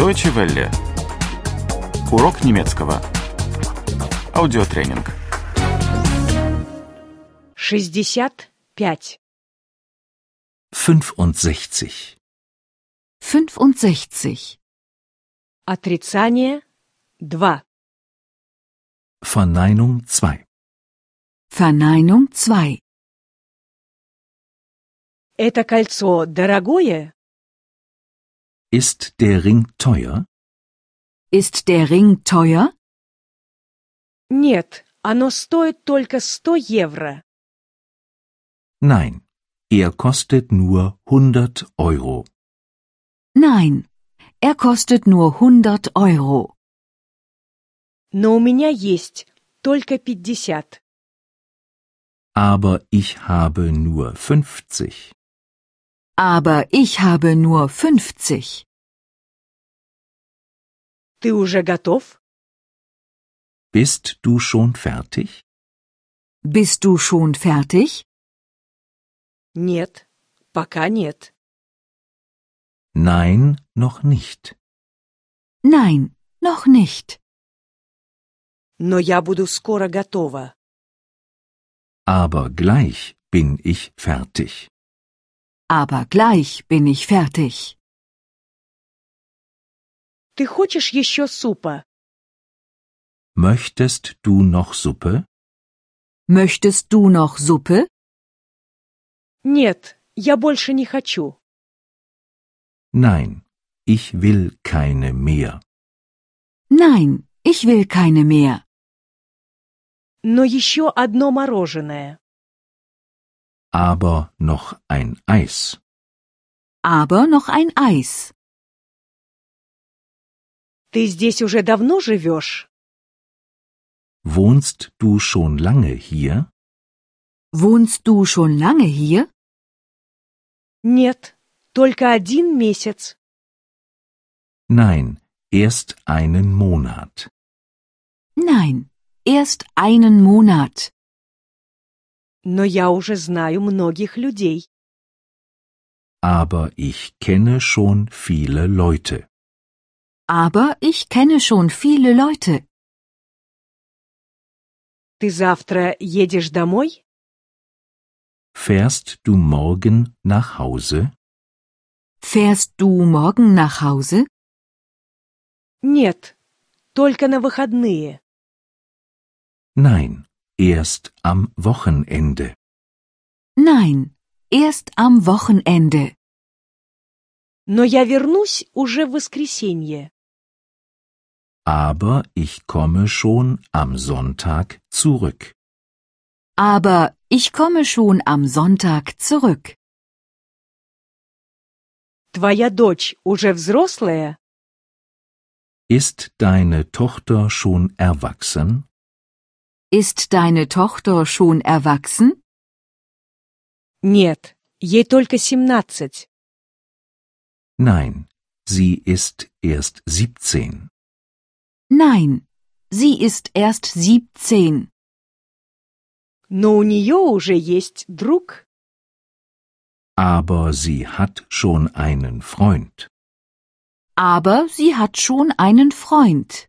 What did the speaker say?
Deutsche Welle. Урок немецкого. Аудиотренинг. 65. 65. 65. Отрицание 2. Verneinung 2. Verneinung 2. Это кольцо дорогое? Ist der Ring teuer? Ist der Ring teuer? Нет, оно стоит только 100 евро. Nein, er kostet nur 100 Euro. Nein, er kostet nur 100 Euro. Но у меня есть только 50. Aber ich habe nur 50. Aber ich habe nur 50. Ты уже готов? Bist du schon fertig? Bist du schon fertig? Нет, пока нет. Nein, noch nicht. Nein, noch nicht. Но я буду скоро готова. Aber gleich bin ich fertig. Aber gleich bin ich fertig. Ты хочешь еще супа? Möchtest du noch Suppe? Möchtest du noch Suppe? Нет, я больше не хочу. Nein, ich will keine mehr. Nein, ich will keine mehr. Но еще одно мороженое. Aber noch ein Eis. Aber noch ein Eis. Ты здесь уже давно живешь? Wohnst du schon lange hier? Wohnst du schon lange hier? Нет, только один месяц. Nein, erst einen Monat. Nein, erst einen Monat. Но я уже знаю многих людей. Aber ich kenne schon viele Leute. Aber ich kenne schon viele Leute. Ты завтра едешь домой? Fährst du morgen nach Hause? Fährst du morgen nach Hause? Нет, только на выходные. Nein, erst am Wochenende. Nein, erst am Wochenende. Но я вернусь уже в воскресенье. Aber ich komme schon am Sonntag zurück. Aber ich komme schon am Sonntag zurück. Твоя дочь уже взрослая? Ist deine Tochter schon erwachsen? Ist deine Tochter schon erwachsen? Нет, ей только 17. Nein, sie ist erst 17. Nein, sie ist erst 17. Но у нее уже есть друг. Aber sie hat schon einen Freund. Aber sie hat schon einen Freund.